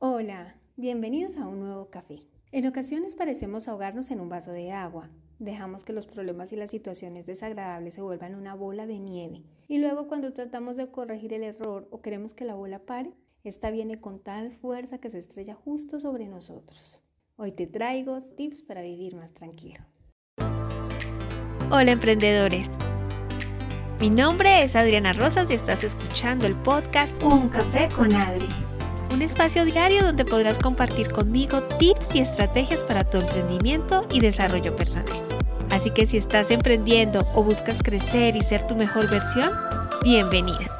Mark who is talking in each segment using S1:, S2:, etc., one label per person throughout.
S1: Hola, bienvenidos a un nuevo café. En ocasiones parecemos ahogarnos en un vaso de agua. Dejamos que los problemas y las situaciones desagradables se vuelvan una bola de nieve. Y luego cuando tratamos de corregir el error o queremos que la bola pare, esta viene con tal fuerza que se estrella justo sobre nosotros. Hoy te traigo tips para vivir más tranquilo.
S2: Hola emprendedores. Mi nombre es Adriana Rosas y estás escuchando el podcast
S1: Un café con Adri.
S2: Un espacio diario donde podrás compartir conmigo tips y estrategias para tu emprendimiento y desarrollo personal. Así que si estás emprendiendo o buscas crecer y ser tu mejor versión, bienvenida.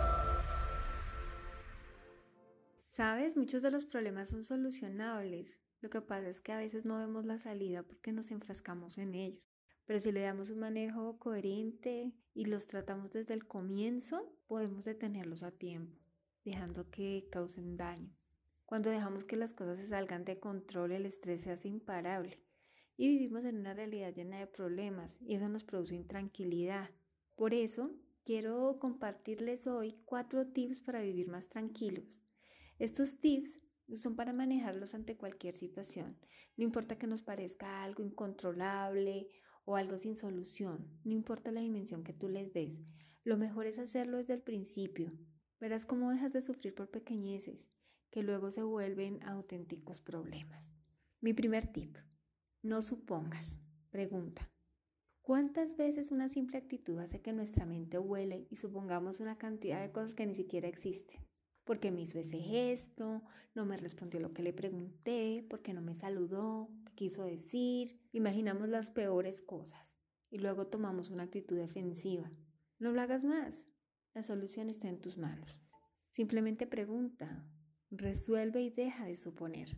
S1: Sabes, muchos de los problemas son solucionables. Lo que pasa es que a veces no vemos la salida porque nos enfrascamos en ellos. Pero si le damos un manejo coherente y los tratamos desde el comienzo, podemos detenerlos a tiempo, dejando que causen daño. Cuando dejamos que las cosas se salgan de control, el estrés se hace imparable y vivimos en una realidad llena de problemas y eso nos produce intranquilidad. Por eso, quiero compartirles hoy cuatro tips para vivir más tranquilos estos tips son para manejarlos ante cualquier situación. No importa que nos parezca algo incontrolable o algo sin solución, no importa la dimensión que tú les des. Lo mejor es hacerlo desde el principio. Verás cómo dejas de sufrir por pequeñeces, que luego se vuelven auténticos problemas. Mi primer tip, no supongas, pregunta. ¿Cuántas veces una simple actitud hace que nuestra mente huele y supongamos una cantidad de cosas que ni siquiera existen? porque me hizo ese gesto, no me respondió lo que le pregunté, porque no me saludó, qué quiso decir. Imaginamos las peores cosas y luego tomamos una actitud defensiva. No lo hagas más. La solución está en tus manos. Simplemente pregunta, resuelve y deja de suponer.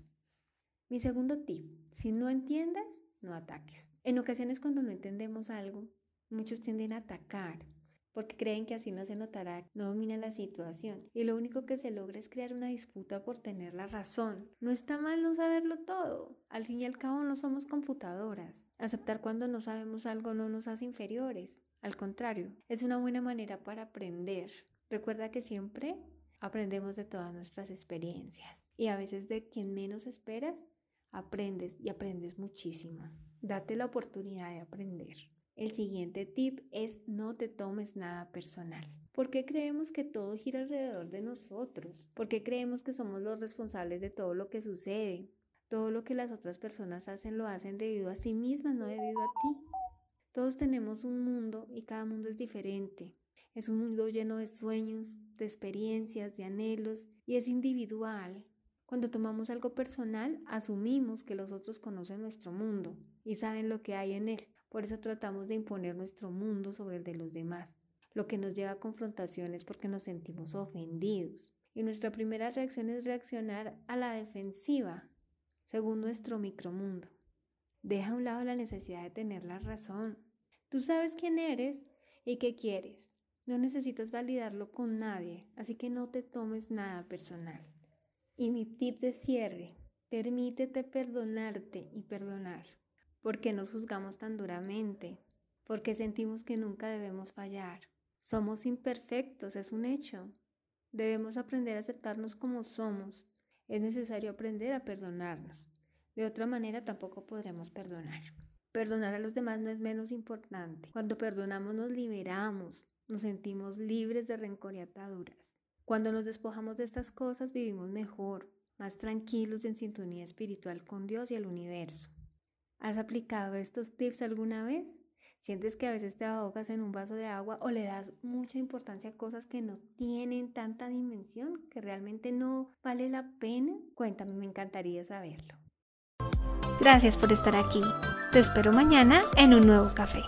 S1: Mi segundo tip, si no entiendes, no ataques. En ocasiones cuando no entendemos algo, muchos tienden a atacar porque creen que así no se notará, no domina la situación y lo único que se logra es crear una disputa por tener la razón. No está mal no saberlo todo, al fin y al cabo no somos computadoras. Aceptar cuando no sabemos algo no nos hace inferiores, al contrario, es una buena manera para aprender. Recuerda que siempre aprendemos de todas nuestras experiencias y a veces de quien menos esperas, aprendes y aprendes muchísimo. Date la oportunidad de aprender. El siguiente tip es no te tomes nada personal. ¿Por qué creemos que todo gira alrededor de nosotros? ¿Por qué creemos que somos los responsables de todo lo que sucede? Todo lo que las otras personas hacen lo hacen debido a sí mismas, no debido a ti. Todos tenemos un mundo y cada mundo es diferente. Es un mundo lleno de sueños, de experiencias, de anhelos y es individual. Cuando tomamos algo personal, asumimos que los otros conocen nuestro mundo y saben lo que hay en él. Por eso tratamos de imponer nuestro mundo sobre el de los demás, lo que nos lleva a confrontaciones porque nos sentimos ofendidos. Y nuestra primera reacción es reaccionar a la defensiva, según nuestro micromundo. Deja a un lado la necesidad de tener la razón. Tú sabes quién eres y qué quieres. No necesitas validarlo con nadie, así que no te tomes nada personal. Y mi tip de cierre, permítete perdonarte y perdonar. ¿Por qué nos juzgamos tan duramente? Porque sentimos que nunca debemos fallar. Somos imperfectos, es un hecho. Debemos aprender a aceptarnos como somos. Es necesario aprender a perdonarnos. De otra manera tampoco podremos perdonar. Perdonar a los demás no es menos importante. Cuando perdonamos nos liberamos, nos sentimos libres de rencor y ataduras. Cuando nos despojamos de estas cosas vivimos mejor, más tranquilos en sintonía espiritual con Dios y el universo. ¿Has aplicado estos tips alguna vez? ¿Sientes que a veces te ahogas en un vaso de agua o le das mucha importancia a cosas que no tienen tanta dimensión, que realmente no vale la pena? Cuéntame, me encantaría saberlo.
S2: Gracias por estar aquí. Te espero mañana en un nuevo café.